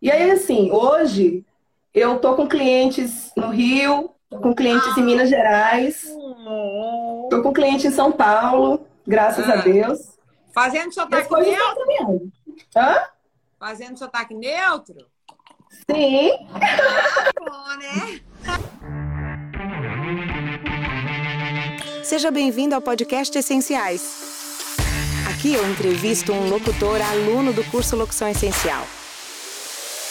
E aí, assim, hoje eu tô com clientes no Rio, tô com clientes em Minas Gerais, tô com cliente em São Paulo, graças a Ah. Deus. Fazendo sotaque neutro? Hã? Fazendo sotaque neutro? Sim. Bom, né? Seja bem-vindo ao podcast Essenciais. Aqui eu entrevisto um locutor aluno do curso Locução Essencial.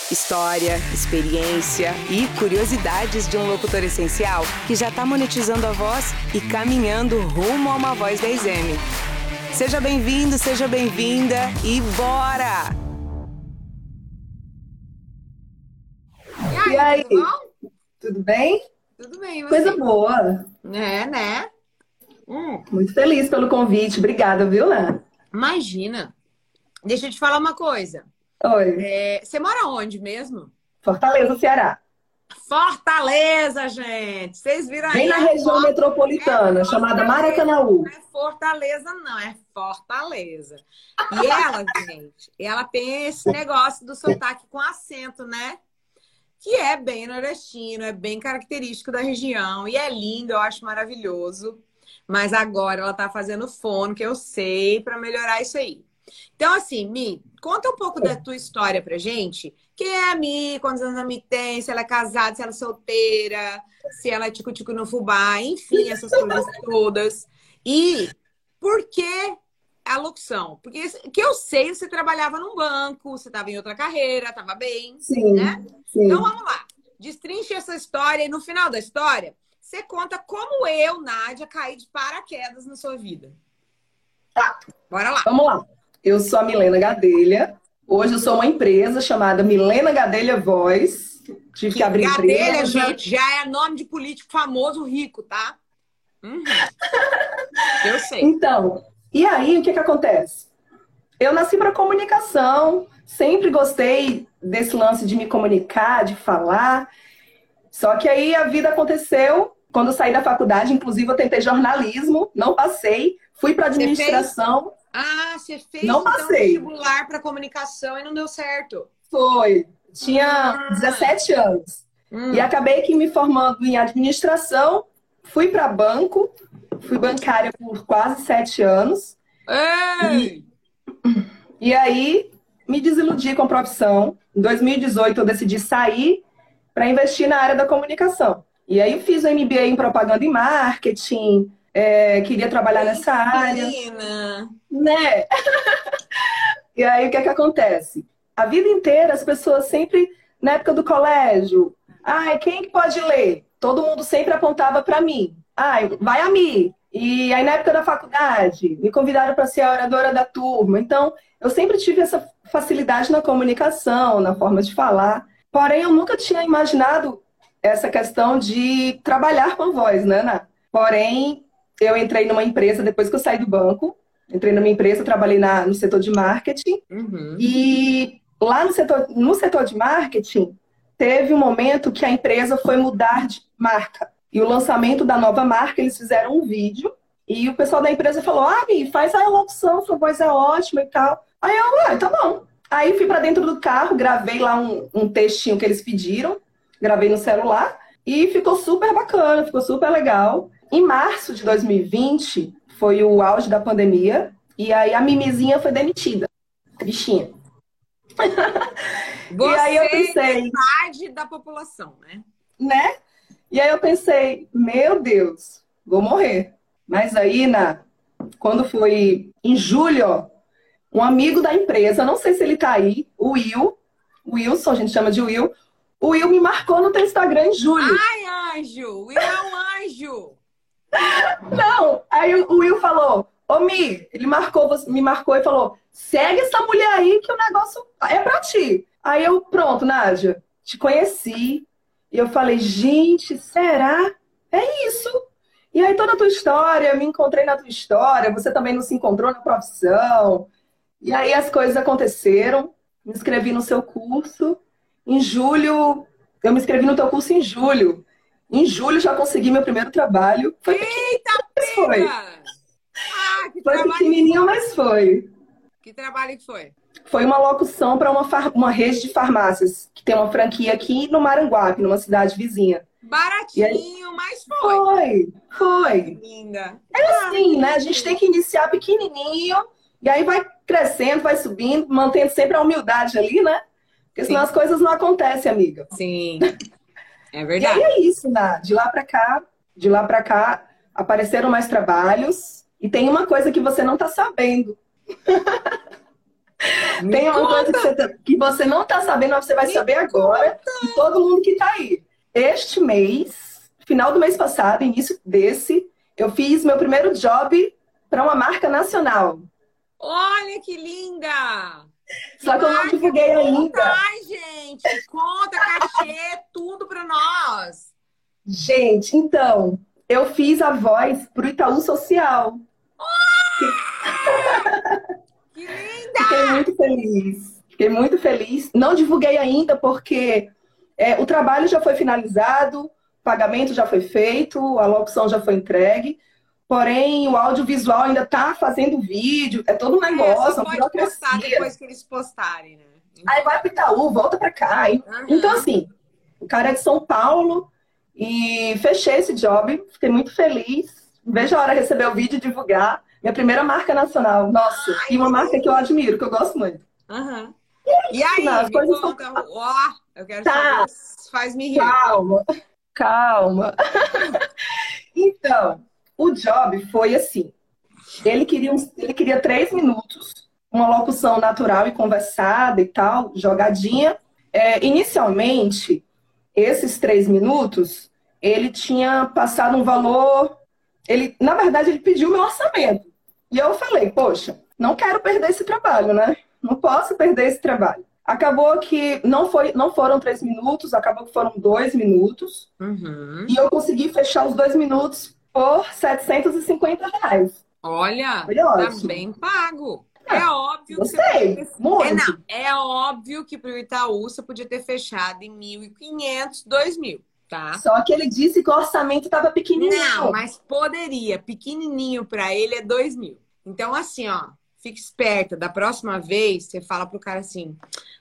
História, experiência e curiosidades de um locutor essencial que já está monetizando a voz e caminhando rumo a uma voz 10M. Seja bem-vindo, seja bem-vinda e bora! E aí? Tudo bom? Tudo bem? Tudo bem, você? Coisa boa. É, né? Hum, Muito feliz pelo convite. Obrigada, viu, Né? imagina. Deixa eu te falar uma coisa. Oi. É, você mora onde mesmo? Fortaleza, Ceará. Fortaleza, gente. Vocês viram aí? Bem na região foto? metropolitana, É chamada Fortaleza. Maracanaú. Não é Fortaleza, não, é Fortaleza. E ela, gente, ela tem esse negócio do sotaque com acento, né? Que é bem nordestino, é bem característico da região. E é lindo, eu acho maravilhoso. Mas agora ela tá fazendo fono, que eu sei, para melhorar isso aí. Então, assim, Mi, conta um pouco da tua história pra gente. Quem é a Mi? Quantos anos a Mi tem? Se ela é casada, se ela é solteira, se ela é tico-tico no fubá, enfim, essas coisas todas. E por que a locução? Porque que eu sei, você trabalhava num banco, você estava em outra carreira, estava bem, Sim, né? sim. Então vamos lá. Destrinche essa história e no final da história, você conta como eu, Nádia, caí de paraquedas na sua vida. Tá. Bora lá. Vamos lá. Eu sou a Milena Gadelha. Hoje eu sou uma empresa chamada Milena Gadelha Voz. Tive que, abrir Gadelha, empresa. gente, já é nome de político famoso rico, tá? Uhum. Eu sei. Então, e aí o que que acontece? Eu nasci para comunicação, sempre gostei desse lance de me comunicar, de falar. Só que aí a vida aconteceu quando eu saí da faculdade, inclusive eu tentei jornalismo, não passei, fui para administração, Ah, você fez Não então, passei. vestibular para comunicação e não deu certo. foi, tinha 17 anos. Hum. E acabei que me formando em administração, fui para banco, fui bancária por quase sete anos. Ei! E aí me desiludi com a profissão. Em 2018 eu decidi sair para investir na área da comunicação. E aí eu fiz o MBA em propaganda e marketing, é, queria trabalhar nessa área, Menina. né? e aí o que é que acontece? A vida inteira as pessoas sempre, na época do colégio, ai, quem que pode ler? Todo mundo sempre apontava para mim. Ai, vai a mim. E aí na época da faculdade, me convidaram para ser a oradora da turma. Então, eu sempre tive essa facilidade na comunicação, na forma de falar. Porém, eu nunca tinha imaginado essa questão de trabalhar com voz, né, Ana? Porém, eu entrei numa empresa depois que eu saí do banco. Entrei numa empresa, trabalhei na, no setor de marketing. Uhum. E lá no setor, no setor de marketing, teve um momento que a empresa foi mudar de marca. E o lançamento da nova marca, eles fizeram um vídeo. E o pessoal da empresa falou: Ah, Mi, faz a locução, sua voz é ótima e tal. Aí eu, ah, tá bom. Aí fui para dentro do carro, gravei lá um, um textinho que eles pediram, gravei no celular e ficou super bacana, ficou super legal. Em março de 2020, foi o auge da pandemia, e aí a Mimizinha foi demitida. Bichinha. Você E aí eu pensei, metade da população, né? né? E aí eu pensei, meu Deus, vou morrer. Mas aí, na, quando foi em julho, ó, um amigo da empresa, não sei se ele tá aí, o Will, o Wilson, a gente chama de Will, o Will me marcou no teu Instagram em julho. Ai, anjo! O Will é um anjo! Não, aí o Will falou, ô Mi, ele marcou, me marcou e falou, segue essa mulher aí que o negócio é pra ti. Aí eu, pronto, Nádia, te conheci. E eu falei, gente, será? É isso. E aí toda a tua história, me encontrei na tua história, você também não se encontrou na profissão. E aí as coisas aconteceram, me inscrevi no seu curso. Em julho, eu me inscrevi no teu curso em julho. Em julho já consegui meu primeiro trabalho. Foi pequenininho, mas foi. Ah, que Foi pequenininho, mas foi. Que trabalho que foi? Foi uma locução para uma, far... uma rede de farmácias, que tem uma franquia aqui no Maranguape, numa cidade vizinha. Baratinho, aí... mas foi. Foi, foi. Linda. É assim, né? A gente tem que iniciar pequenininho, e aí vai crescendo, vai subindo, mantendo sempre a humildade ali, né? Porque senão Sim. as coisas não acontecem, amiga. Sim. É verdade. E aí é isso, né? De lá para cá, de lá para cá, apareceram mais trabalhos. E tem uma coisa que você não está sabendo. tem uma coisa que você, tá, que você não está sabendo, mas você vai Me saber agora. E todo mundo que está aí. Este mês, final do mês passado, início desse, eu fiz meu primeiro job para uma marca nacional. Olha que linda! Só que eu não divulguei ainda. Ai, gente, conta, cachê, tudo para nós. Gente, então, eu fiz a voz pro Itaú Social. Que linda! Fiquei muito feliz. Fiquei muito feliz. Não divulguei ainda porque é, o trabalho já foi finalizado, o pagamento já foi feito, a locução já foi entregue. Porém, o audiovisual ainda está fazendo vídeo, é todo um é, negócio, é, uma burocracia. postar depois que eles postarem, né? Aí vai para Itaú, volta para cá. Uhum. Então, assim, o cara é de São Paulo e fechei esse job, fiquei muito feliz. Vejo a hora de receber o vídeo e divulgar. Minha primeira marca nacional. Nossa, Ai, e uma marca que eu admiro, que eu gosto muito. Uhum. E aí, Não, as coisas conta, são... ó, eu quero tá. saber, faz me rir. Calma, calma. então, o job foi assim. Ele queria, uns, ele queria três minutos, uma locução natural e conversada e tal, jogadinha. É, inicialmente, esses três minutos, ele tinha passado um valor. Ele, na verdade, ele pediu meu orçamento. E eu falei, poxa, não quero perder esse trabalho, né? Não posso perder esse trabalho. Acabou que não, foi, não foram três minutos, acabou que foram dois minutos. Uhum. E eu consegui fechar os dois minutos por 750 reais. Olha, tá bem pago. É, é óbvio Gostei, que você muito. É, não, é óbvio que para o Itaú você podia ter fechado em 1.500, 2.000, tá? Só que ele disse que o orçamento estava pequenininho. Não, mas poderia. Pequenininho para ele é 2.000. Então, assim, ó, fique esperta. Da próxima vez, você fala pro cara assim: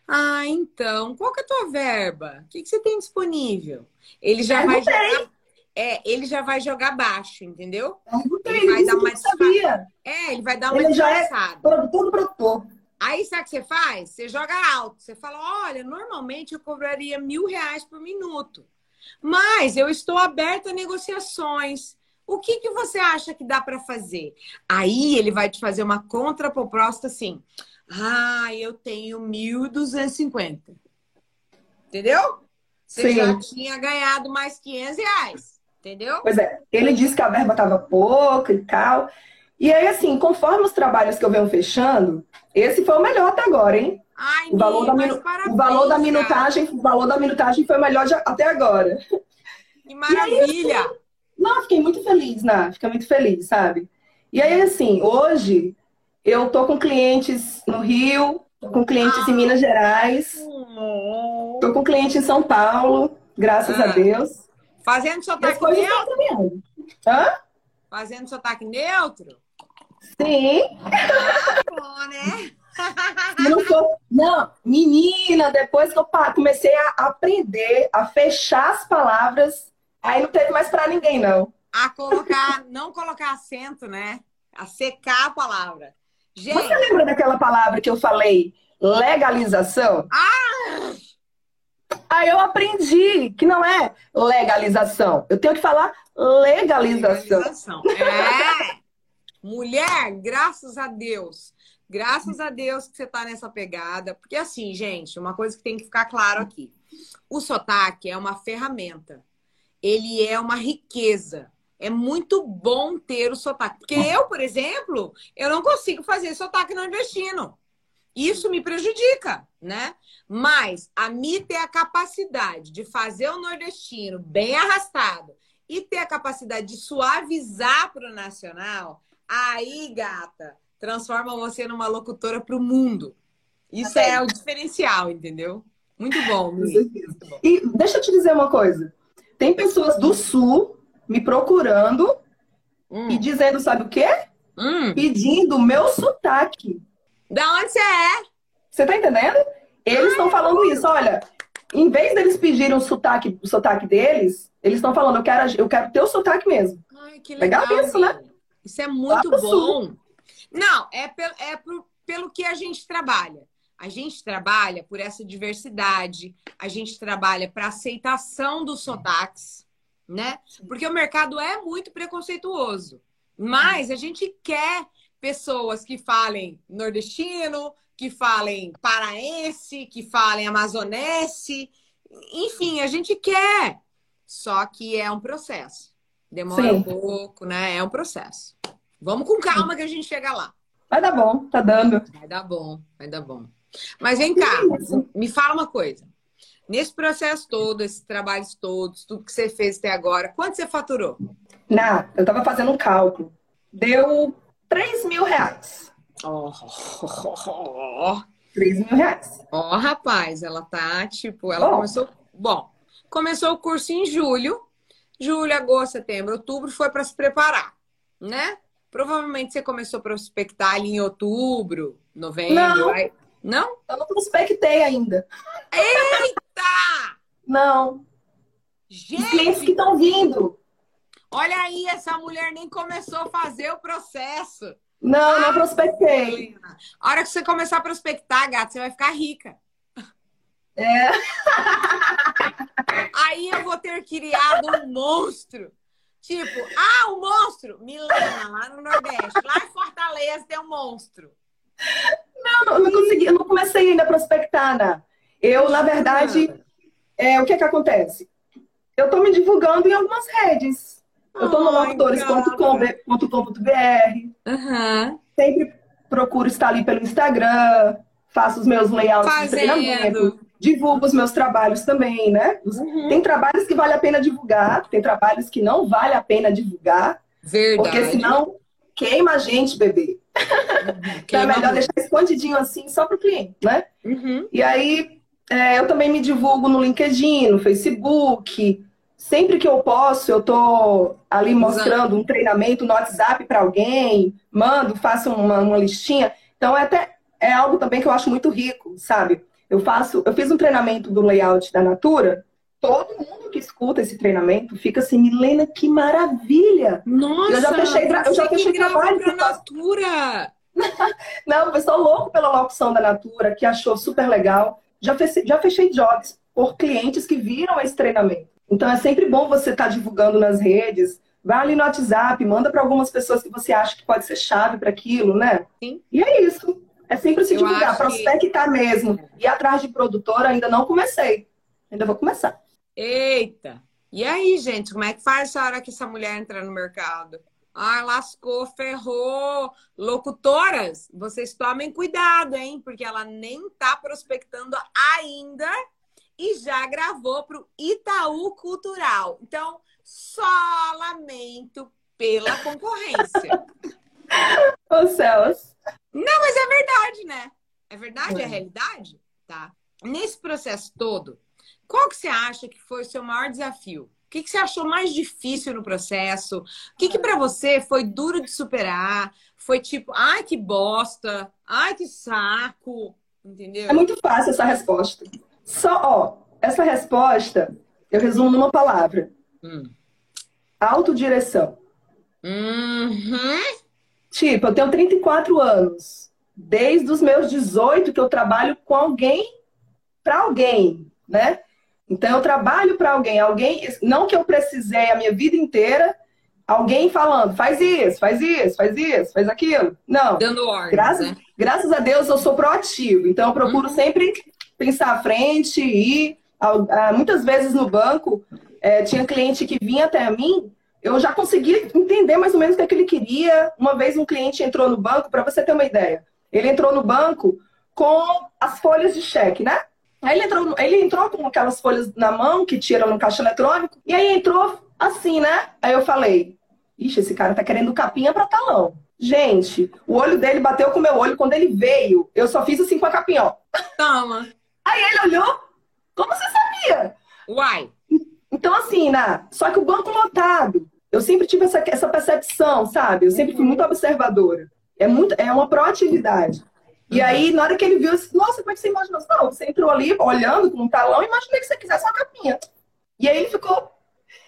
Ah, então, qual que é a tua verba? O que, que você tem disponível? Ele já vai jogar é, ele já vai jogar baixo, entendeu? Ele vai dar uma sabia. É, ele vai dar uma ele disfarçada. Já é produtor, produtor. Aí sabe o que você faz? Você joga alto. Você fala: olha, normalmente eu cobraria mil reais por minuto. Mas eu estou aberta a negociações. O que, que você acha que dá para fazer? Aí ele vai te fazer uma contraproposta assim. Ah, eu tenho 1.250. Entendeu? Você Sim. já tinha ganhado mais 500 reais. Entendeu? Pois é, ele disse que a verba estava pouca e tal. E aí, assim, conforme os trabalhos que eu venho fechando, esse foi o melhor até agora, hein? Ai, o, valor da minu... parabéns, o valor da minutagem, o valor da minutagem foi o melhor de... até agora. Que maravilha! Aí, assim, não, fiquei muito feliz, né? Fiquei muito feliz, sabe? E aí, assim, hoje eu tô com clientes no Rio, tô com clientes ah. em Minas Gerais, tô com cliente em São Paulo, graças ah. a Deus. Fazendo sotaque neutro? Hã? Fazendo sotaque neutro? Sim. Ah, bom, né? Não, não, menina, depois que eu comecei a aprender a fechar as palavras, aí não teve mais para ninguém, não. A colocar, não colocar acento, né? A secar a palavra. Gente... Você lembra daquela palavra que eu falei? Legalização? Ah! Aí eu aprendi que não é legalização. Eu tenho que falar legalização. legalização. É. Mulher, graças a Deus. Graças a Deus que você tá nessa pegada. Porque assim, gente, uma coisa que tem que ficar claro aqui. O sotaque é uma ferramenta. Ele é uma riqueza. É muito bom ter o sotaque. Porque eu, por exemplo, eu não consigo fazer sotaque nordestino. Isso me prejudica, né? Mas a Mi ter a capacidade de fazer o nordestino bem arrastado e ter a capacidade de suavizar para o nacional, aí, gata, transforma você numa locutora para o mundo. Isso é o diferencial, entendeu? Muito bom, Mi. E deixa eu te dizer uma coisa. Tem pessoas do Sul me procurando hum. e dizendo, sabe o quê? Hum. Pedindo meu sotaque. Da onde você é? Você tá entendendo? Eles estão falando isso, olha, em vez deles pedirem o sotaque, o sotaque deles, eles estão falando, eu quero, eu quero ter o sotaque mesmo. Ai, que legal. Legal isso, né? Isso é muito bom. Não, é, pelo, é pro- pelo que a gente trabalha. A gente trabalha por essa diversidade, a gente trabalha para aceitação dos sotaques, né? Porque o mercado é muito preconceituoso. Mas a gente quer pessoas que falem nordestino, que falem paraense, que falem amazonense. Enfim, a gente quer. Só que é um processo. Demora Sim. um pouco, né? É um processo. Vamos com calma que a gente chega lá. Vai dar bom, tá dando. Vai dar bom, vai dar bom. Mas vem cá, me fala uma coisa. Nesse processo todo, esses trabalhos todos, tudo que você fez até agora, quanto você faturou? Na, eu tava fazendo um cálculo. Deu 3 mil reais. Ó, oh, 3 mil reais. rapaz, ela tá tipo, ela Bom. começou. Bom, começou o curso em julho, julho, agosto, setembro, outubro, foi para se preparar, né? Provavelmente você começou a prospectar ali em outubro, novembro. Não. aí- Não? Eu não prospectei ainda. Tá! Não. Os clientes que Gente, estão vindo. Olha aí, essa mulher nem começou a fazer o processo. Não, não prospectei. Helena. A hora que você começar a prospectar, gato, você vai ficar rica. É. Aí eu vou ter criado um monstro. Tipo, ah, o monstro! Milena, lá no Nordeste. Lá em Fortaleza tem um monstro. Não, não, não consegui, eu não comecei ainda a prospectar, né? Eu, na verdade, é, o que é que acontece? Eu tô me divulgando em algumas redes. Eu tô no locutores.com.br, Aham. sempre procuro estar ali pelo Instagram, faço os meus layouts de Fazendo. treinamento, divulgo os meus trabalhos também, né? Uhum. Tem trabalhos que vale a pena divulgar, tem trabalhos que não vale a pena divulgar, Verdade. porque senão queima a gente, bebê. Então é melhor deixar escondidinho assim só pro cliente, né? Uhum. E aí, é, eu também me divulgo no LinkedIn, no Facebook. Sempre que eu posso, eu tô ali mostrando um treinamento no WhatsApp para alguém, mando, faço uma, uma listinha. Então, é até é algo também que eu acho muito rico, sabe? Eu faço, eu fiz um treinamento do layout da Natura. Todo mundo que escuta esse treinamento fica assim, Milena, que maravilha! Nossa, Eu já fechei eu já fechei trabalho eu faço. Natura. Não, o pessoal louco pela locução da Natura, que achou super legal. Já fechei, já fechei jobs por clientes que viram esse treinamento. Então é sempre bom você estar divulgando nas redes. Vai ali no WhatsApp, manda para algumas pessoas que você acha que pode ser chave para aquilo, né? Sim. E é isso. É sempre se Eu divulgar, acho que- prospectar mesmo. E atrás de produtora ainda não comecei. Ainda vou começar. Eita! E aí, gente, como é que faz essa hora que essa mulher entra no mercado? Ah, lascou, ferrou. Locutoras, vocês tomem cuidado, hein? Porque ela nem tá prospectando ainda e já gravou pro Itaú Cultural. Então, só lamento pela concorrência. Ô, céus. Não, mas é verdade, né? É verdade, é, É. realidade? Tá. Nesse processo todo, qual que você acha que foi o seu maior desafio? O que, que você achou mais difícil no processo? O que, que para você foi duro de superar? Foi tipo, ai, que bosta, ai, que saco, entendeu? É muito fácil essa resposta. Só, ó, essa resposta eu resumo numa palavra: Hum. autodireção. Uhum. Tipo, eu tenho 34 anos. Desde os meus 18 que eu trabalho com alguém para alguém, né? Então eu trabalho para alguém, alguém, não que eu precisei a minha vida inteira, alguém falando, faz isso, faz isso, faz isso, faz aquilo. Não. Dando ordem, Graças, né? graças a Deus eu sou proativo, então eu procuro Uhum. sempre pensar à frente e ah, muitas vezes no banco eh, tinha cliente que vinha até mim, eu já conseguia entender mais ou menos o que, é que ele queria. Uma vez um cliente entrou no banco, para você ter uma ideia, ele entrou no banco com as folhas de cheque, né? Aí ele entrou, ele entrou com aquelas folhas na mão que tira no caixa eletrônico, e aí entrou assim, né? Aí eu falei, ixi, esse cara tá querendo capinha para talão. Gente, o olho dele bateu com o meu olho quando ele veio. Eu só fiz assim com a capinha, ó. Toma. Aí ele olhou, como você sabia? Uai. Então, assim, né? Só que o banco lotado, eu sempre tive essa, essa percepção, sabe? Eu sempre fui muito observadora. É, muito, é uma proatividade. E uhum. aí, na hora que ele viu, eu disse, nossa, como é que você imaginou? Não, você entrou ali olhando com um talão, imaginei que você quisesse uma capinha. E aí ele ficou.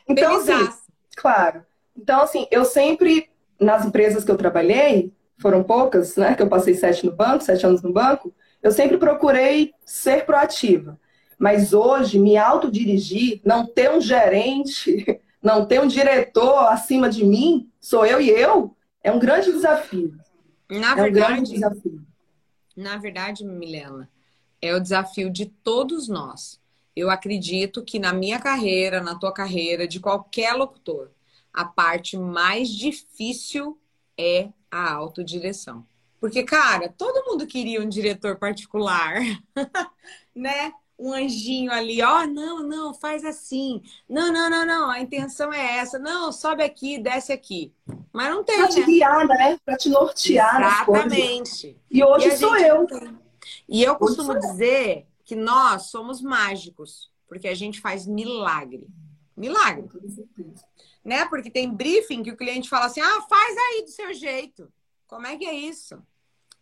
Então, assim, claro. Então, assim, eu sempre, nas empresas que eu trabalhei, foram poucas, né? Que eu passei sete no banco, sete anos no banco, eu sempre procurei ser proativa. Mas hoje, me autodirigir, não ter um gerente, não ter um diretor acima de mim, sou eu e eu, é um grande desafio. Na é verdade, um grande desafio. Na verdade, Milena, é o desafio de todos nós. Eu acredito que na minha carreira, na tua carreira, de qualquer locutor, a parte mais difícil é a autodireção. Porque, cara, todo mundo queria um diretor particular, né? Um anjinho ali, ó, oh, não, não, faz assim. Não, não, não, não, a intenção é essa. Não, sobe aqui, desce aqui. Mas não tem, pra te né? guiar, né? Pra te nortear Exatamente. E hoje e sou eu. E eu costumo dizer que nós somos mágicos, porque a gente faz milagre. Milagre. Né? Porque tem briefing que o cliente fala assim: ah, faz aí do seu jeito. Como é que é isso?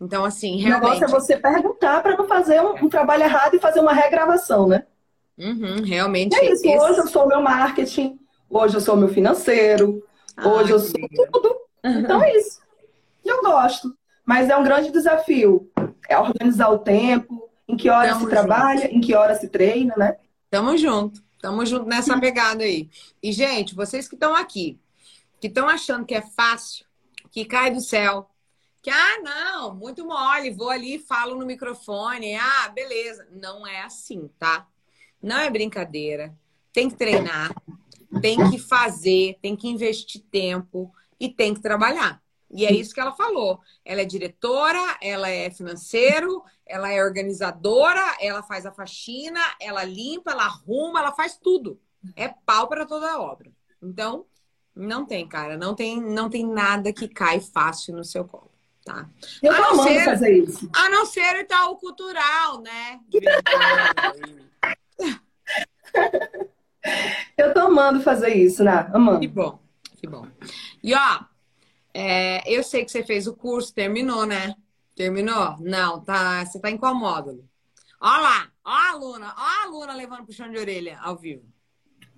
Então, assim, realmente. O negócio é você perguntar para não fazer um, um, trabalho errado e fazer uma regravação, né? Uhum, realmente. E é isso. Esse... Hoje eu sou o meu marketing, hoje eu sou o meu financeiro, ah, hoje eu sou tudo. Então é isso. Eu gosto. Mas é um grande desafio. É organizar o tempo, em que horas Tamo se junto. trabalha, em que horas se treina, né? Tamo junto. Tamo junto nessa pegada aí. E, gente, vocês que estão aqui, que estão achando que é fácil, que cai do céu, que, ah, não, muito mole, vou ali e falo no microfone, ah, beleza. Não é assim, tá? Não é brincadeira. Tem que treinar, tem que fazer, tem que investir tempo e tem que trabalhar. E é isso que ela falou. Ela é diretora, ela é financeiro, ela é organizadora, ela faz a faxina, ela limpa, ela arruma, ela faz tudo. É pau para toda a obra. Então, não tem, cara, não tem, não tem nada que cai fácil no seu colo. Tá. Eu tô amando ser, fazer isso. A não ser o tal cultural, né? Eu tô amando fazer isso, né? Amando. Que bom, que bom. E ó, é, eu sei que você fez o curso, terminou, né? Terminou? Não, tá. Você tá em qual módulo? Ó lá, ó a aluna, ó a aluna levando puxão de orelha ao vivo.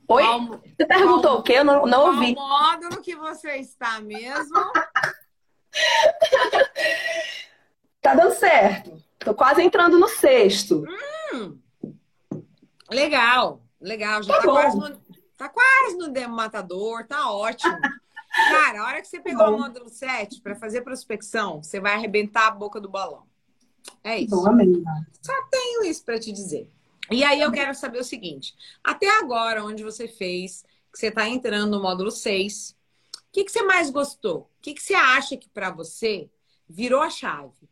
Oi? Qual, você perguntou qual, o quê? Eu não, não ouvi. Qual módulo que você está mesmo? tá dando certo. Tô quase entrando no sexto. Hum, legal, legal. Já tá, tá quase, no, tá quase no demo matador, tá ótimo. Cara, a hora que você pegou o módulo 7 para fazer prospecção, você vai arrebentar a boca do balão. É isso. Bom, amém. Só tenho isso para te dizer. E aí eu quero saber o seguinte: até agora, onde você fez, que você está entrando no módulo 6, o que, que você mais gostou? O que, que você acha que para você virou a chave?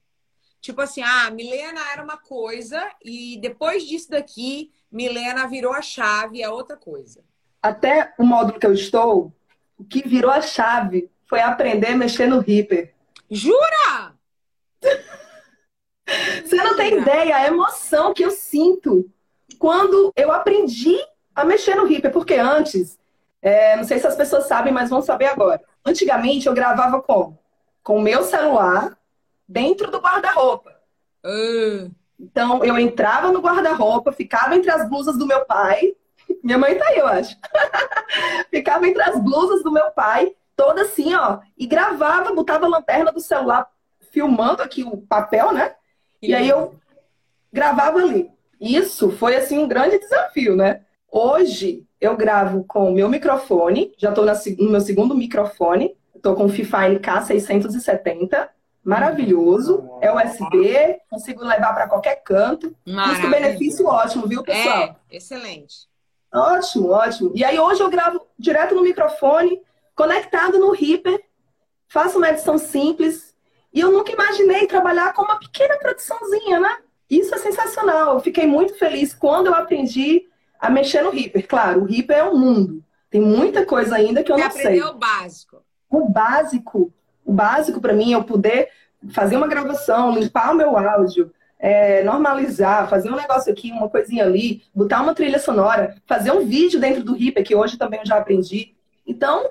Tipo assim, ah, Milena era uma coisa e depois disso daqui, Milena virou a chave, é outra coisa. Até o módulo que eu estou, o que virou a chave foi aprender a mexer no Reaper. Jura? Você não tem ideia a emoção que eu sinto quando eu aprendi a mexer no Reaper, porque antes é, não sei se as pessoas sabem, mas vão saber agora. Antigamente eu gravava com com o meu celular dentro do guarda-roupa. Uh. Então eu entrava no guarda-roupa, ficava entre as blusas do meu pai. Minha mãe tá aí, eu acho. ficava entre as blusas do meu pai, toda assim, ó, e gravava, botava a lanterna do celular filmando aqui o papel, né? E aí eu gravava ali. Isso foi assim um grande desafio, né? Hoje eu gravo com o meu microfone, já estou no meu segundo microfone, estou com o Fifine K670, maravilhoso, é USB, consigo levar para qualquer canto, custo-benefício ótimo, viu, pessoal? É, excelente. Ótimo, ótimo. E aí hoje eu gravo direto no microfone, conectado no Reaper, faço uma edição simples, e eu nunca imaginei trabalhar com uma pequena produçãozinha, né? Isso é sensacional. Eu fiquei muito feliz quando eu aprendi a mexer no Reaper. Claro, o Reaper é um mundo. Tem muita coisa ainda que eu Você não sei. o básico. O básico, o básico para mim é eu poder fazer uma gravação, limpar o meu áudio, é, normalizar, fazer um negócio aqui, uma coisinha ali, botar uma trilha sonora, fazer um vídeo dentro do Reaper, que hoje também eu já aprendi. Então,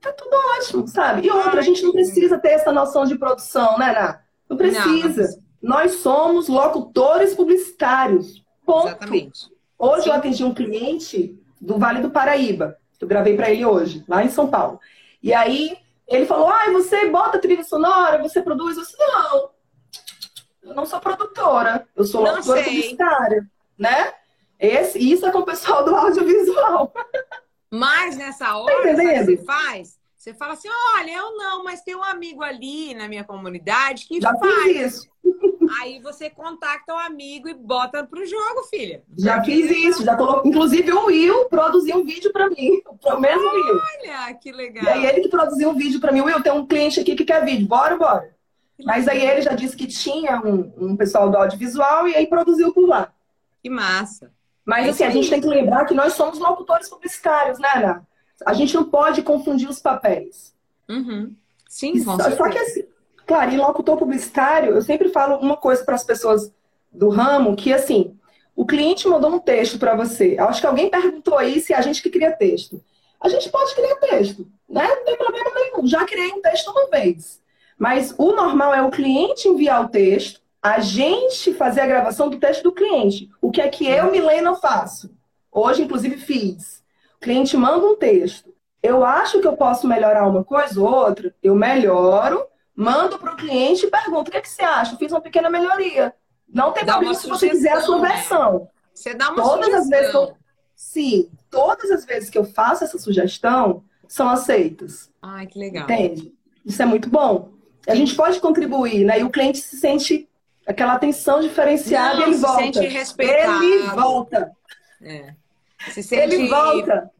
tá tudo ótimo, sabe? E outra, a gente não precisa ter essa noção de produção, né, Ná? Não precisa. Não, Nós somos locutores publicitários. Ponto. Exatamente. Hoje Sim. eu atendi um cliente do Vale do Paraíba. Eu gravei para ele hoje, lá em São Paulo. E aí ele falou: Ah, você bota trilha sonora, você produz? Eu disse, não, eu não sou produtora, eu sou não sei. publicitária, né? Esse, isso é com o pessoal do audiovisual. Mas nessa tá hora, você faz? Você fala assim: olha, eu não, mas tem um amigo ali na minha comunidade que Já faz. Fiz isso. Aí você contacta o amigo e bota pro jogo, filha. Já fiz isso, já colocou. Inclusive o Will produziu um vídeo para mim, o mesmo Will. Olha, que legal. E aí ele que produziu um vídeo para mim. Will, tem um cliente aqui que quer vídeo, bora, bora. Mas aí ele já disse que tinha um, um pessoal do audiovisual e aí produziu por lá. Que massa. Mas é assim, a gente tem que lembrar que nós somos locutores publicitários, né, Ana? A gente não pode confundir os papéis. Uhum. Sim, com Só que assim, claro, em locutor publicitário, eu sempre falo uma coisa para as pessoas do ramo, que assim, o cliente mandou um texto para você. Acho que alguém perguntou aí se é a gente que cria texto. A gente pode criar texto, né? Não tem problema nenhum. Já criei um texto uma vez. Mas o normal é o cliente enviar o texto, a gente fazer a gravação do texto do cliente. O que é que eu, Milena, faço? Hoje, inclusive, fiz. O cliente manda um texto. Eu acho que eu posso melhorar uma coisa ou outra, eu melhoro, mando para o cliente e pergunto: o que, é que você acha? Fiz uma pequena melhoria. Não tem dá problema se você quiser a sua né? versão. Você dá uma todas sugestão. As vezes eu... Sim, todas as vezes que eu faço essa sugestão são aceitas. Ai, que legal. Entende? Isso é muito bom. A gente pode contribuir, né? E o cliente se sente aquela atenção diferenciada Não, e ele se volta. Sente respeitado. Ele volta. É. Se sente, ele volta.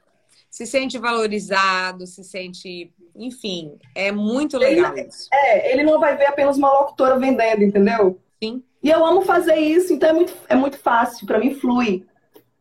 Se sente valorizado, se sente. Enfim, é muito legal ele, isso. É, ele não vai ver apenas uma locutora vendendo, entendeu? Sim. E eu amo fazer isso, então é muito, é muito fácil, para mim flui.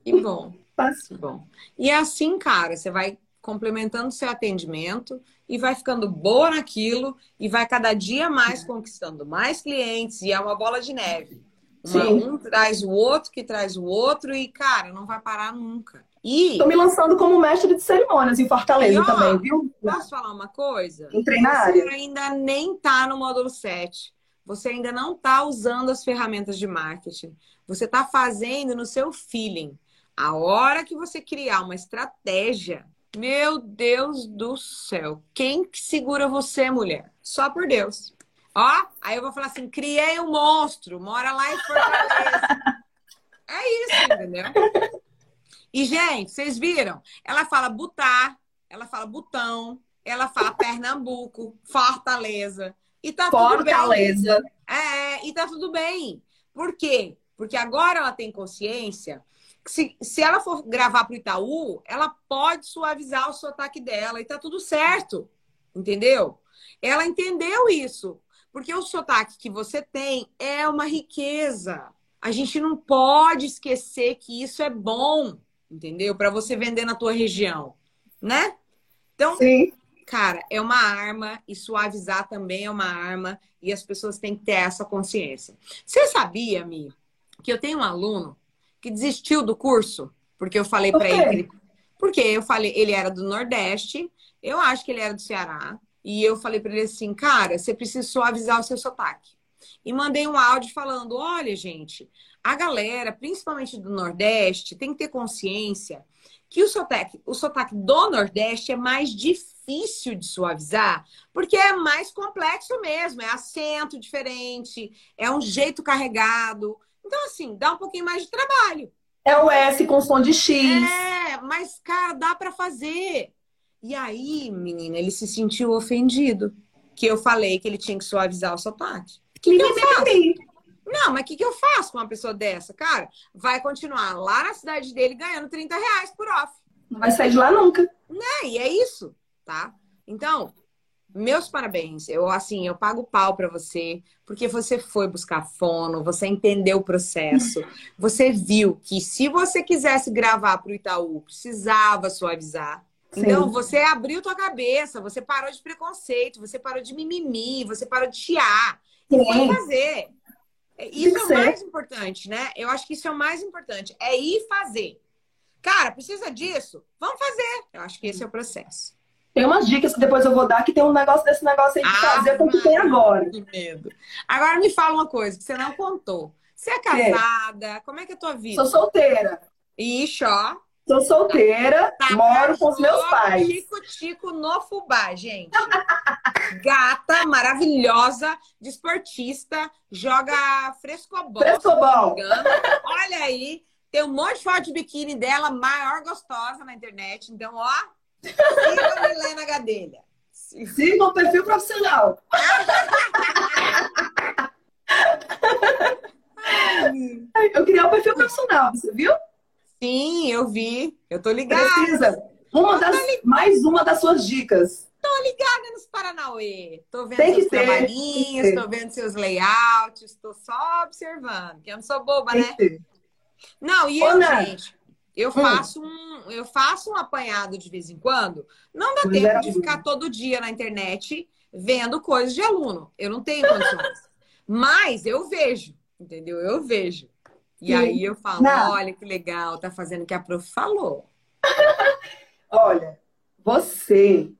Que bom. Fácil. Bom. E é assim, cara, você vai complementando seu atendimento e vai ficando boa naquilo e vai cada dia mais conquistando mais clientes e é uma bola de neve. Uma, um traz o outro, que traz o outro e, cara, não vai parar nunca. E... Tô me lançando como mestre de cerimônias em Fortaleza e, ó, também, viu? Posso falar uma coisa? Entrei na Você área. ainda nem tá no módulo 7. Você ainda não tá usando as ferramentas de marketing. Você tá fazendo no seu feeling. A hora que você criar uma estratégia meu Deus do céu. Quem que segura você, mulher? Só por Deus. Ó, aí eu vou falar assim: criei um monstro, mora lá em Fortaleza. é isso, entendeu? E, gente, vocês viram? Ela fala Butá, ela fala Butão, ela fala Pernambuco, Fortaleza. E tá Fortaleza. tudo bem. É, e tá tudo bem. Por quê? Porque agora ela tem consciência se, se ela for gravar para o Itaú, ela pode suavizar o sotaque dela e tá tudo certo. Entendeu? Ela entendeu isso. Porque o sotaque que você tem é uma riqueza. A gente não pode esquecer que isso é bom, entendeu? Para você vender na tua região, né? Então, Sim. cara, é uma arma e suavizar também é uma arma e as pessoas têm que ter essa consciência. Você sabia, Mi, que eu tenho um aluno que desistiu do curso, porque eu falei para ele. Porque eu falei, ele era do Nordeste, eu acho que ele era do Ceará, e eu falei para ele assim, cara, você precisa suavizar o seu sotaque. E mandei um áudio falando: olha, gente, a galera, principalmente do Nordeste, tem que ter consciência que o sotaque, o sotaque do Nordeste é mais difícil de suavizar, porque é mais complexo mesmo, é acento diferente, é um jeito carregado. Então, assim, dá um pouquinho mais de trabalho. É o S com som de X. É, mas, cara, dá para fazer. E aí, menina, ele se sentiu ofendido. Que eu falei que ele tinha que suavizar o sotaque. O que, que eu faço? Não, mas o que, que eu faço com uma pessoa dessa? Cara, vai continuar lá na cidade dele ganhando 30 reais por off. Não vai sair de lá nunca. Né? E é isso, tá? Então, meus parabéns. Eu assim, eu pago pau para você, porque você foi buscar fono, você entendeu o processo. Você viu que se você quisesse gravar para o Itaú, precisava suavizar. Sim. Então, você abriu tua cabeça, você parou de preconceito, você parou de mimimi, você parou de chiar. E foi fazer. Isso é o mais importante, né? Eu acho que isso é o mais importante. É ir fazer. Cara, precisa disso? Vamos fazer. Eu acho que esse é o processo. Tem umas dicas que depois eu vou dar que tem um negócio desse negócio aí de ah, fazer com o que tem agora. Que medo. Agora me fala uma coisa que você não contou. Você é casada? É. Como é que é a tua vida? Sou solteira. Ixi, ó. Sou solteira, tá, moro com os meus pais. Tico-tico no fubá, gente. Gata, maravilhosa, desportista, joga frescobol. Frescobol. Olha aí, tem um monte de foto de biquíni dela, maior gostosa na internet. Então, ó, siga a Milena Gadelha. Siga o perfil profissional. Eu queria um perfil profissional, você viu? Sim, eu vi. Eu tô ligada. Precisa. Uma das, mais uma das suas dicas. Tô ligada nos Paranauê. Tô vendo Tem seus ter. trabalhinhos, tô vendo seus layouts, tô só observando, que eu não sou boba, Tem né? Não, e eu, gente, eu hum. faço um, eu faço um apanhado de vez em quando. Não dá tempo de ficar todo dia na internet vendo coisas de aluno. Eu não tenho condições. Mas eu vejo, entendeu? Eu vejo. E aí eu falo, Não. olha que legal, tá fazendo o que a prof falou. olha, você,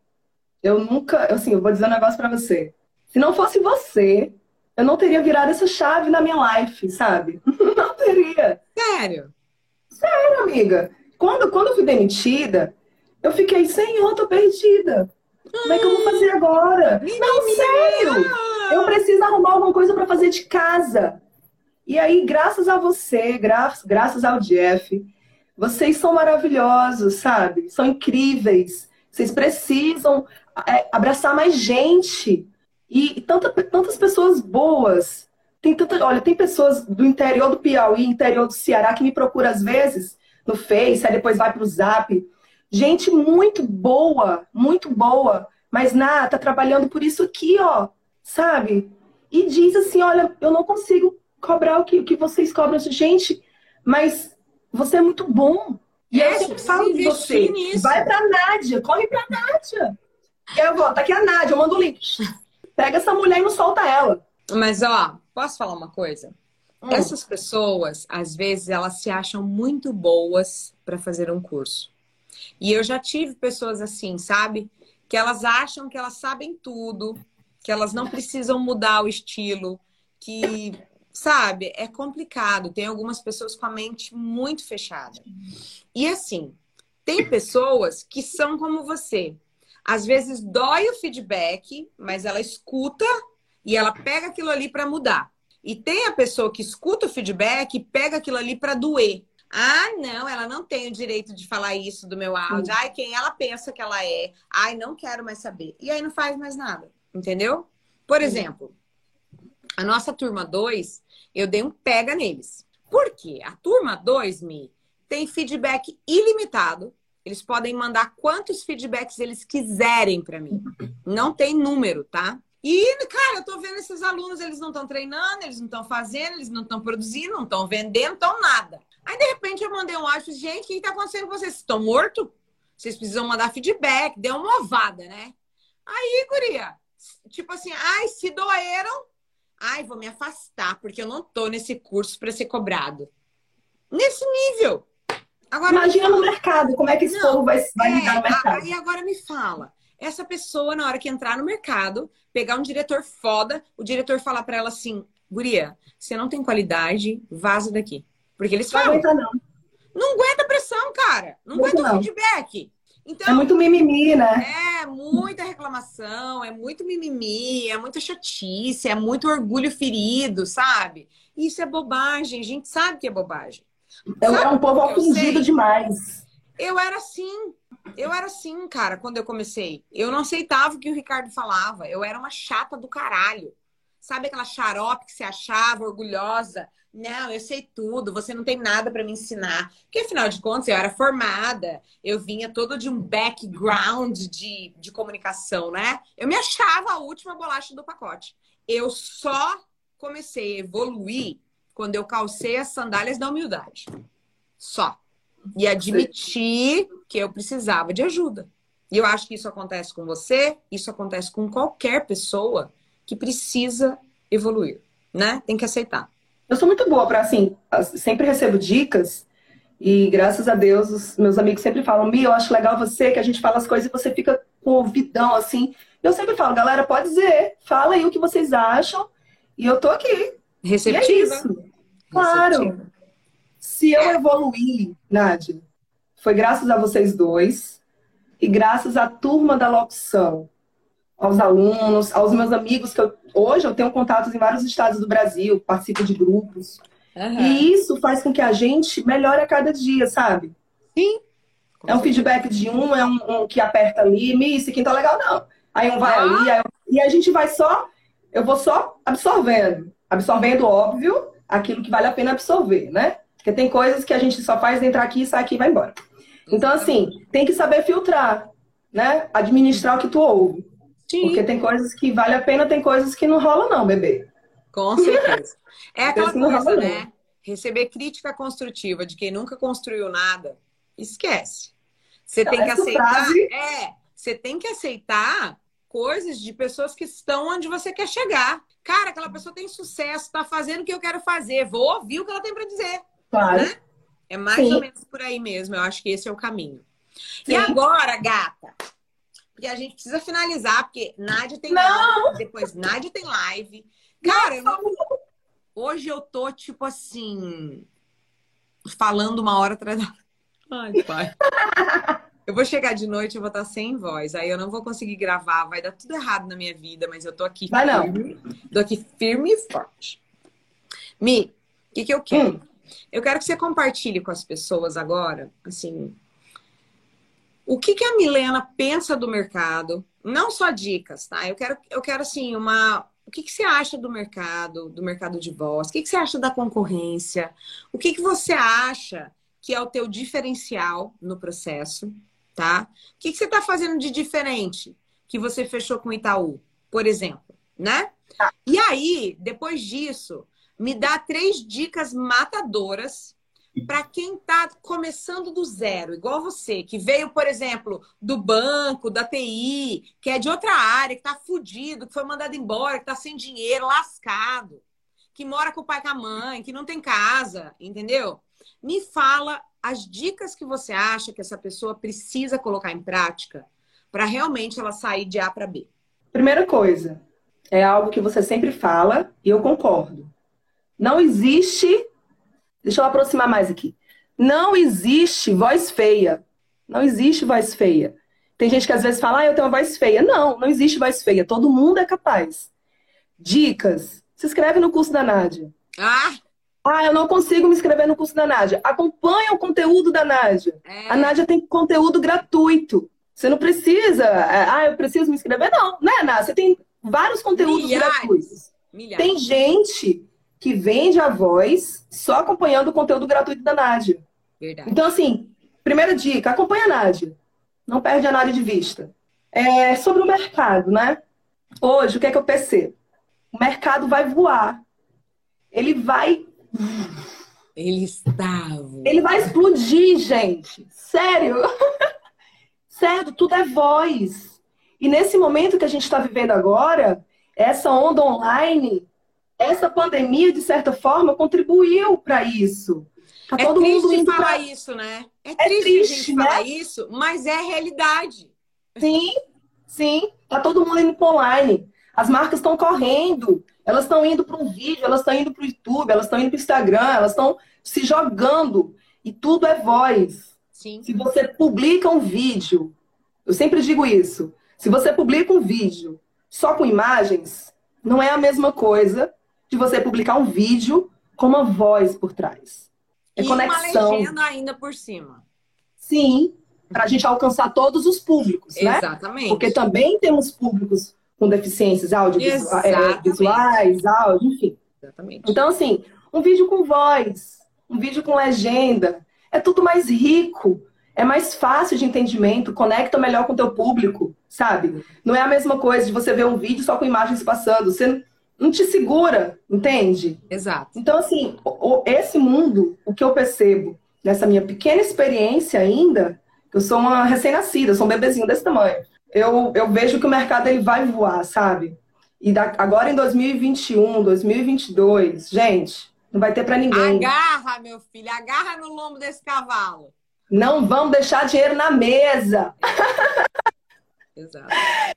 eu nunca, assim, eu vou dizer um negócio para você. Se não fosse você, eu não teria virado essa chave na minha life, sabe? não teria. Sério? Sério, amiga. Quando, quando eu fui demitida, eu fiquei, senhor, tô perdida. Como é que eu vou fazer agora? não, sério! Eu preciso arrumar alguma coisa para fazer de casa. E aí, graças a você, gra graças ao Jeff, vocês são maravilhosos, sabe? São incríveis. Vocês precisam é, abraçar mais gente. E, e tanta, tantas pessoas boas. Tem tanta, olha, tem pessoas do interior do Piauí, interior do Ceará, que me procuram às vezes no Face, aí depois vai pro Zap. Gente muito boa, muito boa. Mas, Ná, tá trabalhando por isso aqui, ó. Sabe? E diz assim, olha, eu não consigo cobrar o que, o que vocês cobram. Gente, mas você é muito bom. E é, eu sempre falo de você. Nisso. Vai pra Nádia, corre pra Nádia. Eu vou, tá aqui a Nádia, eu mando o link. Pega essa mulher e não solta ela. Mas, ó, posso falar uma coisa? Hum. Essas pessoas, às vezes, elas se acham muito boas para fazer um curso. E eu já tive pessoas assim, sabe? Que elas acham que elas sabem tudo, que elas não precisam mudar o estilo, que sabe, é complicado. Tem algumas pessoas com a mente muito fechada. E assim, tem pessoas que são como você. Às vezes dói o feedback, mas ela escuta e ela pega aquilo ali para mudar. E tem a pessoa que escuta o feedback e pega aquilo ali para doer. Ah, não, ela não tem o direito de falar isso do meu áudio. Ai, quem ela pensa que ela é. Ai, não quero mais saber. E aí não faz mais nada, entendeu? Por exemplo, a nossa turma 2, eu dei um pega neles. Por quê? A turma 2, me tem feedback ilimitado. Eles podem mandar quantos feedbacks eles quiserem para mim. Não tem número, tá? E, cara, eu tô vendo esses alunos, eles não estão treinando, eles não estão fazendo, eles não estão produzindo, não estão vendendo, estão nada. Aí, de repente, eu mandei um áudio, gente, o que está acontecendo com vocês? Estão mortos? Vocês precisam mandar feedback, deu uma ovada, né? Aí, guria, tipo assim, ai, se doeram, Ai, vou me afastar, porque eu não tô nesse curso para ser cobrado. Nesse nível. Agora, Imagina no mercado, como é que esse não, povo vai, vai é, lidar no mercado. E agora me fala. Essa pessoa, na hora que entrar no mercado, pegar um diretor foda, o diretor falar para ela assim: Guria, você não tem qualidade, vaza daqui. Porque eles falam. Não aguenta, não. Não aguenta pressão, cara. Não aguenta não. feedback. Então, é muito mimimi, né? É, muita reclamação, é muito mimimi, é muita chatice, é muito orgulho ferido, sabe? Isso é bobagem, a gente sabe que é bobagem. Então, é um povo ofendido demais. Eu era assim, eu era assim, cara, quando eu comecei. Eu não aceitava o que o Ricardo falava. Eu era uma chata do caralho. Sabe aquela xarope que se achava orgulhosa? Não, eu sei tudo, você não tem nada para me ensinar. Porque, afinal de contas, eu era formada, eu vinha todo de um background de, de comunicação, né? Eu me achava a última bolacha do pacote. Eu só comecei a evoluir quando eu calcei as sandálias da humildade. Só. E admiti que eu precisava de ajuda. E eu acho que isso acontece com você, isso acontece com qualquer pessoa que precisa evoluir, né? Tem que aceitar. Eu sou muito boa para assim, sempre recebo dicas e graças a Deus os meus amigos sempre falam: "Mi, eu acho legal você que a gente fala as coisas e você fica com ouvidão, assim. Eu sempre falo, galera, pode dizer, fala aí o que vocês acham. E eu tô aqui. Receptiva. E é isso. Claro. Receptiva. Se eu evoluir, Nádia, foi graças a vocês dois e graças à turma da locução, aos alunos, aos meus amigos, que eu, hoje eu tenho contatos em vários estados do Brasil, participo de grupos. Uhum. E isso faz com que a gente melhore a cada dia, sabe? Sim. É um feedback de um, é um, um que aperta ali, aqui não tá legal, não. Aí um vai ah. ali, aí, e a gente vai só, eu vou só absorvendo. Absorvendo, óbvio, aquilo que vale a pena absorver, né? Porque tem coisas que a gente só faz entrar aqui, sai aqui e vai embora. Então, assim, tem que saber filtrar, né? Administrar o que tu ouve. Sim. Porque tem coisas que vale a pena, tem coisas que não rola, não, bebê. Com certeza. É aquela coisa, né? Receber crítica construtiva de quem nunca construiu nada, esquece. Você tem que aceitar. É, você tem que aceitar coisas de pessoas que estão onde você quer chegar. Cara, aquela pessoa tem sucesso, está fazendo o que eu quero fazer. Vou ouvir o que ela tem para dizer. Claro. Né? É mais Sim. ou menos por aí mesmo. Eu acho que esse é o caminho. Sim. E agora, gata? Porque a gente precisa finalizar, porque Nádia tem não. live, depois Nádia tem live. Cara, eu hoje eu tô, tipo assim, falando uma hora atrás da. Ai, pai. Eu vou chegar de noite, eu vou estar sem voz. Aí eu não vou conseguir gravar, vai dar tudo errado na minha vida, mas eu tô aqui vai firme. Não. Tô aqui firme e forte. Mi, o que, que eu quero? Hum. Eu quero que você compartilhe com as pessoas agora, assim, o que, que a Milena pensa do mercado, não só dicas, tá? Eu quero, eu quero assim, uma. O que, que você acha do mercado, do mercado de voz? O que, que você acha da concorrência? O que, que você acha que é o teu diferencial no processo, tá? O que, que você está fazendo de diferente que você fechou com o Itaú, por exemplo, né? Tá. E aí, depois disso, me dá três dicas matadoras para quem está começando do zero, igual você, que veio, por exemplo, do banco, da TI, que é de outra área, que está fudido, que foi mandado embora, que está sem dinheiro, lascado, que mora com o pai e com a mãe, que não tem casa, entendeu? Me fala as dicas que você acha que essa pessoa precisa colocar em prática para realmente ela sair de A para B. Primeira coisa, é algo que você sempre fala e eu concordo. Não existe. Deixa eu aproximar mais aqui. Não existe voz feia. Não existe voz feia. Tem gente que às vezes fala, ah, eu tenho uma voz feia. Não, não existe voz feia. Todo mundo é capaz. Dicas. Se inscreve no curso da Nádia. Ah! Ah, eu não consigo me inscrever no curso da Nádia. Acompanha o conteúdo da Nádia. É. A Nádia tem conteúdo gratuito. Você não precisa. É, ah, eu preciso me inscrever. Não, né, Nádia? Você tem vários conteúdos Milhares. gratuitos. Milhares. Tem gente que vende a voz só acompanhando o conteúdo gratuito da Nádia. Verdade. Então, assim, primeira dica, acompanha a Nádia. Não perde a Nádia de vista. É, sobre o mercado, né? Hoje, o que é que eu percebo? O mercado vai voar. Ele vai. Ele está. Ele vai explodir, gente. Sério. Sério, tudo é voz. E nesse momento que a gente está vivendo agora, essa onda online essa pandemia, de certa forma, contribuiu para isso. Tá é todo triste mundo falar pra... isso, né? É, é triste, triste, a gente né? falar isso, mas é realidade. Sim, sim. Tá todo mundo indo para online. As marcas estão correndo. Elas estão indo para um vídeo, elas estão indo para o YouTube, elas estão indo para o Instagram, elas estão se jogando. E tudo é voz. Sim. Se você publica um vídeo, eu sempre digo isso. Se você publica um vídeo só com imagens, não é a mesma coisa de você publicar um vídeo com uma voz por trás. É e conexão. uma legenda ainda por cima. Sim, para a gente alcançar todos os públicos, né? Exatamente. Porque também temos públicos com deficiências audiovisuais, áudio, enfim. Exatamente. Então, assim, um vídeo com voz, um vídeo com legenda, é tudo mais rico, é mais fácil de entendimento, conecta melhor com o teu público, sabe? Não é a mesma coisa de você ver um vídeo só com imagens passando. Você não te segura, entende? Exato. Então, assim, esse mundo, o que eu percebo nessa minha pequena experiência ainda, eu sou uma recém-nascida, sou um bebezinho desse tamanho. Eu, eu vejo que o mercado ele vai voar, sabe? E da, agora em 2021, 2022, gente, não vai ter para ninguém. Agarra, meu filho, agarra no lombo desse cavalo. Não vamos deixar dinheiro na mesa. Exato.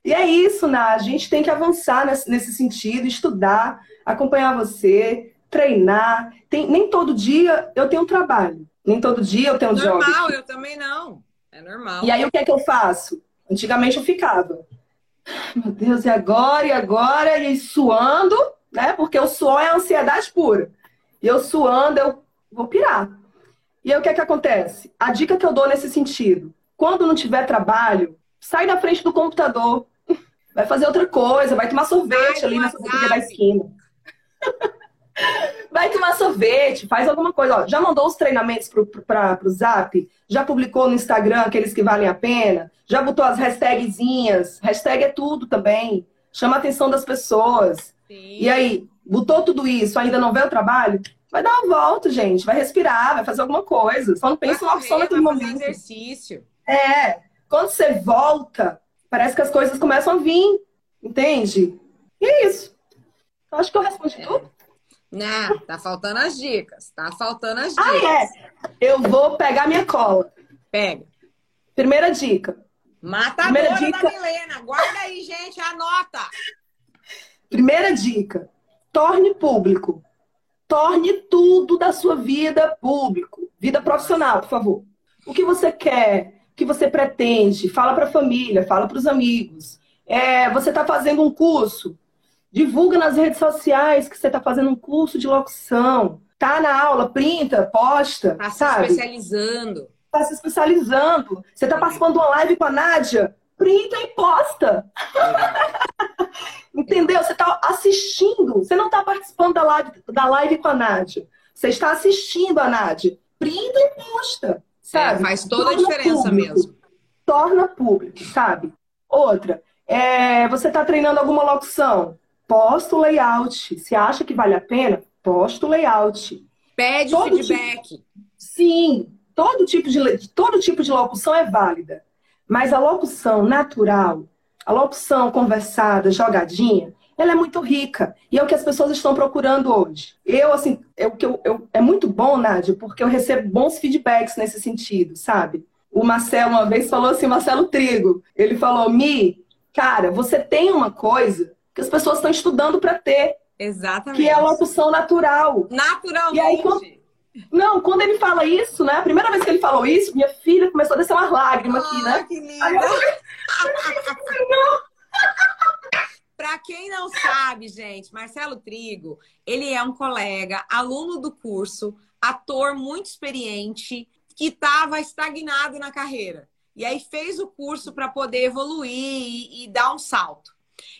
E é isso, Ná. A gente tem que avançar nesse, sentido, estudar, acompanhar você, treinar. Tem, nem todo dia eu tenho um trabalho. Nem todo dia eu tenho um normal, job. Normal, eu também não. É normal. E aí o que é que eu faço? Antigamente eu ficava. Meu Deus, e agora? E agora? E suando, né? Porque o suor é ansiedade pura. E eu suando, eu vou pirar. E aí o que é que acontece? A dica que eu dou nesse sentido: quando não tiver trabalho, sai da frente do computador. Vai fazer outra coisa, vai tomar sorvete vai ali na sorveteria da esquina. vai tomar sorvete, faz alguma coisa. Ó, já mandou os treinamentos pro, pra, pro Zap? Já publicou no Instagram aqueles que valem a pena? Já botou as hashtagzinhas? Hashtag é tudo também. Chama a atenção das pessoas. Sim. E aí, botou tudo isso, ainda não vê o trabalho? Vai dar uma volta, gente. Vai respirar, vai fazer alguma coisa. Só não pensa em uma opção naquele momento. exercício. É. Quando você volta, parece que as coisas começam a vir. Entende? E é isso. Eu acho que eu respondi é. tudo. Não, tá faltando as dicas. Tá faltando as dicas. Ah, é. Eu vou pegar minha cola. Pega. Primeira dica. Matadora Primeira dica... da Milena. Guarda aí, gente. Anota. Primeira dica. Torne público. Torne tudo da sua vida público. Vida profissional, por favor. O que você quer, que você pretende, fala para a família, fala para os amigos. É, você está fazendo um curso, divulga nas redes sociais que você está fazendo um curso de locução. Tá na aula, printa, posta. Tá se especializando. Tá se especializando. Você tá participando de uma live com a Nádia? Printa e posta. Entendeu? Você está assistindo. Você não está participando da live, da live com a Nádia. Você está assistindo a Nádia. Printa e posta. Sabe? É, faz toda a diferença público. mesmo. Torna público, sabe? Outra, é, você está treinando alguma locução? Posta o layout. Se acha que vale a pena, posta o layout. Pede todo feedback. Tipo, sim, todo tipo, de, todo tipo de locução é válida. Mas a locução natural, a locução conversada, jogadinha, ela é muito rica. E é o que as pessoas estão procurando hoje. Eu, assim, é, que eu, eu, é muito bom, Nádia, porque eu recebo bons feedbacks nesse sentido, sabe? O Marcelo uma vez falou assim, Marcelo Trigo, ele falou, Mi, cara, você tem uma coisa que as pessoas estão estudando para ter. Exatamente. Que é a locução natural. Naturalmente. E aí, quando... Não, quando ele fala isso, né? A primeira vez que ele falou isso, minha filha começou a descer umas lágrimas aqui, né? Que linda! Para quem não sabe, gente, Marcelo Trigo, ele é um colega, aluno do curso, ator muito experiente, que estava estagnado na carreira. E aí fez o curso para poder evoluir e, e dar um salto.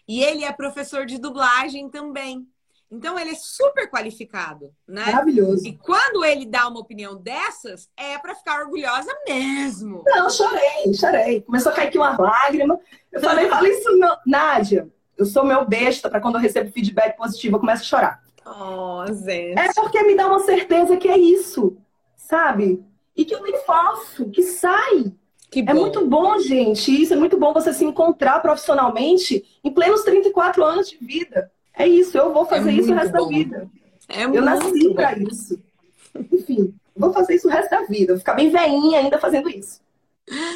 E ele é professor de dublagem também. Então ele é super qualificado, né? Maravilhoso. E quando ele dá uma opinião dessas, é para ficar orgulhosa mesmo. Não, chorei, chorei. Começou a cair aqui uma lágrima. Eu falei, fala isso, não. Nádia. Eu sou meu besta para quando eu recebo feedback positivo, eu começo a chorar. Oh, gente. É porque me dá uma certeza que é isso, sabe? E que eu nem faço, que sai. Que é muito bom, gente. Isso é muito bom você se encontrar profissionalmente em plenos 34 anos de vida. É isso, eu vou fazer é isso o resto bom. da vida. É eu nasci para isso. Enfim, vou fazer isso o resto da vida. Vou ficar bem veinha ainda fazendo isso.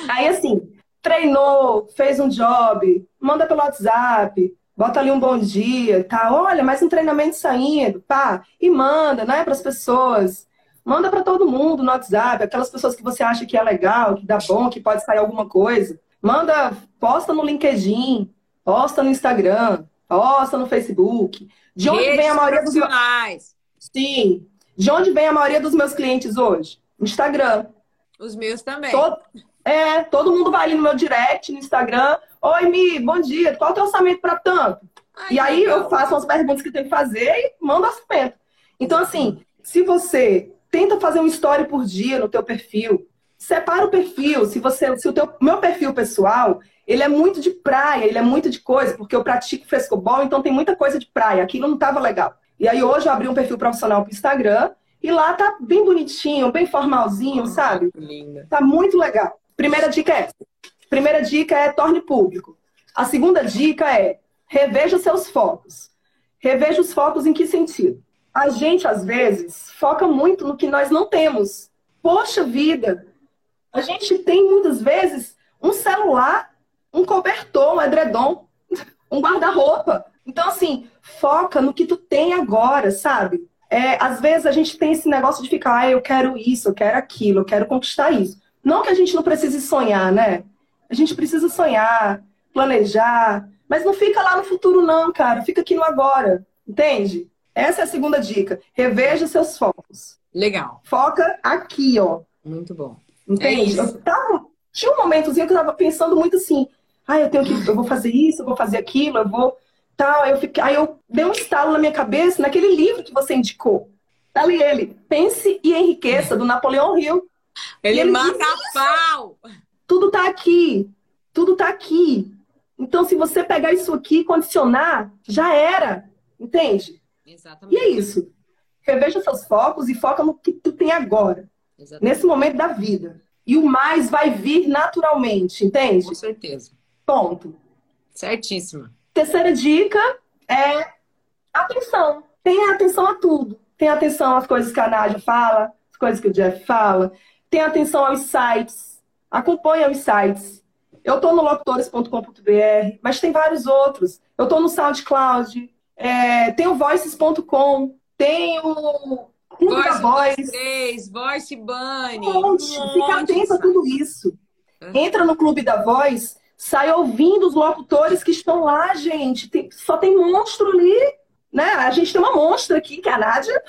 Aí, assim, treinou, fez um job, manda pelo WhatsApp, bota ali um bom dia, tá? Olha, mais um treinamento saindo, pá, e manda, né, para as pessoas. Manda para todo mundo no WhatsApp, aquelas pessoas que você acha que é legal, que dá bom, que pode sair alguma coisa. Manda, posta no LinkedIn, posta no Instagram, posta no Facebook. De onde Redes vem a maioria dos meus... Sim. De onde vem a maioria dos meus clientes hoje? Instagram. Os meus também. Todo... É, todo mundo vai ali no meu direct, no Instagram. Oi, Mi, bom dia. Qual é o teu orçamento para tanto? Ai, e aí legal. eu faço as perguntas que tem que fazer e mando orçamento. Então, assim, se você tenta fazer uma história por dia no teu perfil, separa o perfil. Se você, se o teu meu perfil pessoal, ele é muito de praia, ele é muito de coisa, porque eu pratico frescobol, então tem muita coisa de praia. Aquilo não estava legal. E aí hoje eu abri um perfil profissional pro Instagram e lá tá bem bonitinho, bem formalzinho, sabe? Linda. Tá muito legal. Primeira dica é. Primeira dica é torne público. A segunda dica é reveja seus focos. Reveja os focos em que sentido? A gente, às vezes, foca muito no que nós não temos. Poxa vida, a gente tem muitas vezes um celular um cobertor, um edredom, um guarda-roupa. Então, assim, foca no que tu tem agora, sabe? É, às vezes a gente tem esse negócio de ficar, ah, eu quero isso, eu quero aquilo, eu quero conquistar isso. Não que a gente não precise sonhar, né? A gente precisa sonhar, planejar, mas não fica lá no futuro, não, cara. Fica aqui no agora, entende? Essa é a segunda dica. Reveja seus focos. Legal. Foca aqui, ó. Muito bom. Entende? É eu tava, tinha um momentozinho que eu tava pensando muito assim, ah, eu tenho que, eu vou fazer isso, eu vou fazer aquilo, eu vou tal. Aí eu, fiquei, aí eu dei um estalo na minha cabeça naquele livro que você indicou. Tá ali ele, Pense e Enriqueça, do Napoleão Hill. Ele, ele mata a pau! Tudo tá aqui. Tudo tá aqui. Então, se você pegar isso aqui e condicionar, já era. Entende? Exatamente. E é isso. Reveja seus focos e foca no que tu tem agora. Exatamente. Nesse momento da vida. E o mais vai vir naturalmente, entende? Com certeza. Ponto. Certíssima. Terceira dica é atenção. Tenha atenção a tudo. Tenha atenção às coisas que a Nádia fala, as coisas que o Jeff fala. Tenha atenção aos sites. Acompanhe os sites. Eu estou no locutores.com.br, mas tem vários outros. Eu estou no SoundCloud, é, tem o voices.com, tem o Clube Voice da Voz. 3, Voice Bunny. Um monte. Um Fica atento a tudo isso. Entra no Clube da Voz, sai ouvindo os locutores que estão lá, gente. Tem, só tem monstro ali. Né? A gente tem uma monstra aqui, que é a Nádia.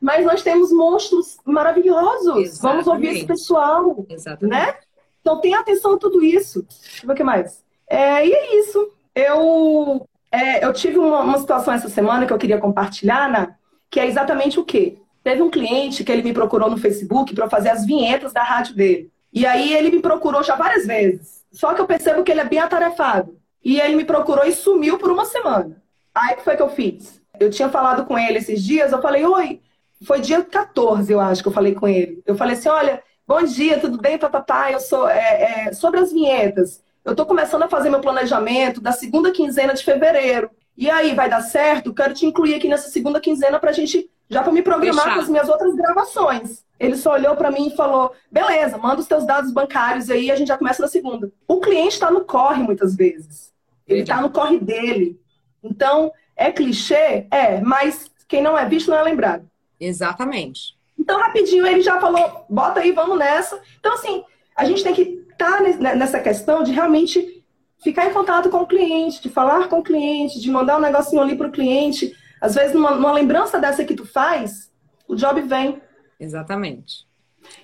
Mas nós temos monstros maravilhosos. Exatamente. Vamos ouvir esse pessoal. Exatamente. Né? Então tenha atenção a tudo isso. Deixa eu ver o que mais. É, e é isso. Eu, é, eu tive uma, uma, situação essa semana que eu queria compartilhar, né? que é exatamente o quê? Teve um cliente que ele me procurou no Facebook para fazer as vinhetas da rádio dele. E aí ele me procurou já várias vezes. Só que eu percebo que ele é bem atarefado. E ele me procurou e sumiu por uma semana. Aí o que foi que eu fiz? Eu tinha falado com ele esses dias, eu falei, oi, foi dia 14, eu acho, que eu falei com ele. Eu falei assim, olha, bom dia, tudo bem, papapá, eu sou é, é, sobre as vinhetas. Eu estou começando a fazer meu planejamento da segunda quinzena de fevereiro. E aí, vai dar certo? Quero te incluir aqui nessa segunda quinzena para a gente já para me programar com as minhas outras gravações. Ele só olhou para mim e falou: beleza, manda os teus dados bancários aí, a gente já começa na segunda. O cliente está no corre muitas vezes. Ele está no corre dele. Então, é clichê? É, mas quem não é visto não é lembrado. Exatamente. Então, rapidinho, ele já falou: bota aí, vamos nessa. Então, assim, a gente tem que estar tá nessa questão de realmente ficar em contato com o cliente, de falar com o cliente, de mandar um negocinho ali para o cliente às vezes, numa, numa, lembrança dessa que tu faz, o job vem. Exatamente.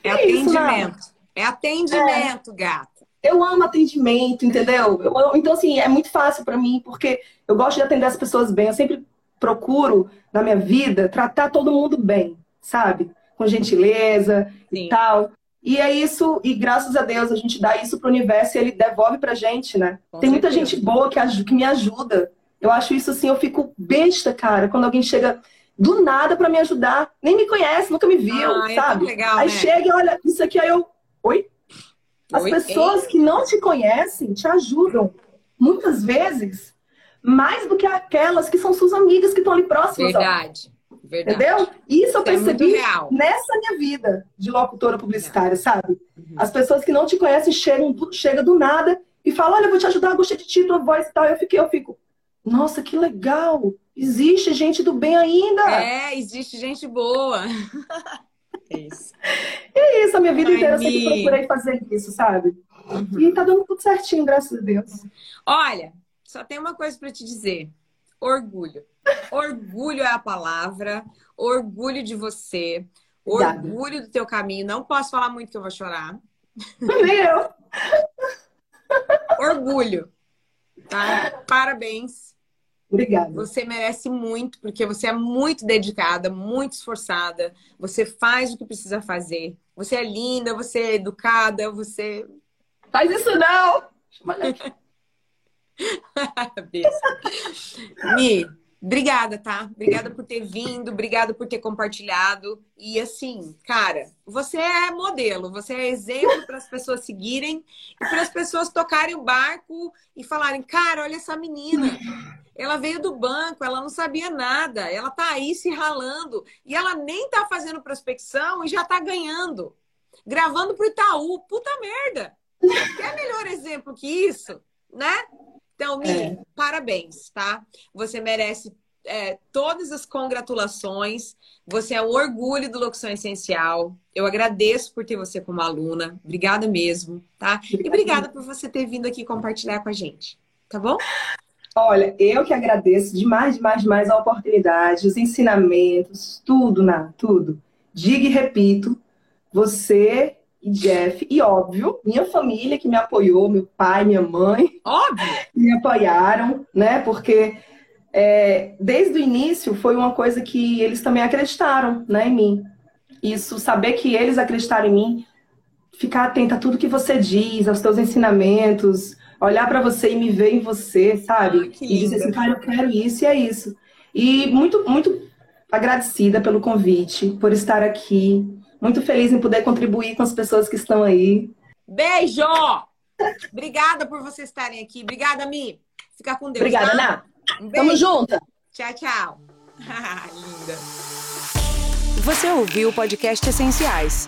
É, é atendimento. Isso, é atendimento, é. gata. Eu amo atendimento, entendeu? Eu, então, assim, é muito fácil para mim, porque eu gosto de atender as pessoas bem. Eu sempre procuro, na minha vida, tratar todo mundo bem, sabe? Com gentileza Sim. e tal. E é isso, e graças a Deus a gente dá isso pro universo e ele devolve pra gente, né? Com Tem certeza. muita gente boa que, que me ajuda eu acho isso assim, eu fico besta, cara, quando alguém chega do nada para me ajudar, nem me conhece, nunca me viu, ah, é sabe? É legal, aí né? chega e olha, isso aqui, aí eu. Oi? As Oi? pessoas Ei. que não te conhecem te ajudam, muitas vezes, mais do que aquelas que são suas amigas que estão ali próximas. Verdade. Verdade. Entendeu? Isso eu é percebi é nessa minha vida de locutora publicitária, sabe? Uhum. As pessoas que não te conhecem chegam, chegam do nada e falam: Olha, eu vou te ajudar, gostei de ti, tua voz e tal. Eu fiquei, eu fico, nossa, que legal! Existe gente do bem ainda! É, existe gente boa! é isso. É isso, a minha vida Ai, inteira eu sempre procurei fazer isso, sabe? Uhum. E tá dando tudo certinho, graças a Deus. Olha, só tem uma coisa para te dizer: orgulho. Orgulho é a palavra, orgulho de você, orgulho do teu caminho. Não posso falar muito que eu vou chorar. Nem eu. Orgulho. Tá? Parabéns. Obrigada. Você merece muito, porque você é muito dedicada, muito esforçada. Você faz o que precisa fazer. Você é linda, você é educada, você. Faz isso não! Mi, Obrigada, tá? Obrigada por ter vindo, obrigada por ter compartilhado. E assim, cara, você é modelo, você é exemplo para as pessoas seguirem e para as pessoas tocarem o barco e falarem: cara, olha essa menina. Ela veio do banco, ela não sabia nada, ela tá aí se ralando e ela nem tá fazendo prospecção e já tá ganhando. Gravando pro Itaú, puta merda. Quer melhor exemplo que isso, né? Então, Mi, é. parabéns, tá? Você merece é, todas as congratulações. Você é um orgulho do Locução Essencial. Eu agradeço por ter você como aluna. Obrigada mesmo, tá? E obrigada por você ter vindo aqui compartilhar com a gente. Tá bom? Olha, eu que agradeço demais, demais, demais a oportunidade, os ensinamentos, tudo, na tudo. Diga e repito, você e Jeff, e óbvio, minha família que me apoiou, meu pai, minha mãe. Óbvio! Me apoiaram, né? Porque é, desde o início foi uma coisa que eles também acreditaram né, em mim. Isso, saber que eles acreditaram em mim, ficar atenta a tudo que você diz, aos teus ensinamentos, olhar para você e me ver em você, sabe? Ah, e dizer assim, cara, eu quero isso e é isso. E muito, muito agradecida pelo convite, por estar aqui. Muito feliz em poder contribuir com as pessoas que estão aí. Beijo! Obrigada por vocês estarem aqui. Obrigada, Mi. Fica com Deus. Obrigada, tá? Ná. Um Tamo junto. Tchau, tchau. Linda. Você ouviu o podcast Essenciais,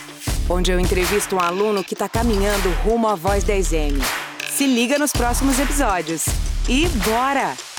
onde eu entrevisto um aluno que está caminhando rumo à Voz 10M. Se liga nos próximos episódios. E bora!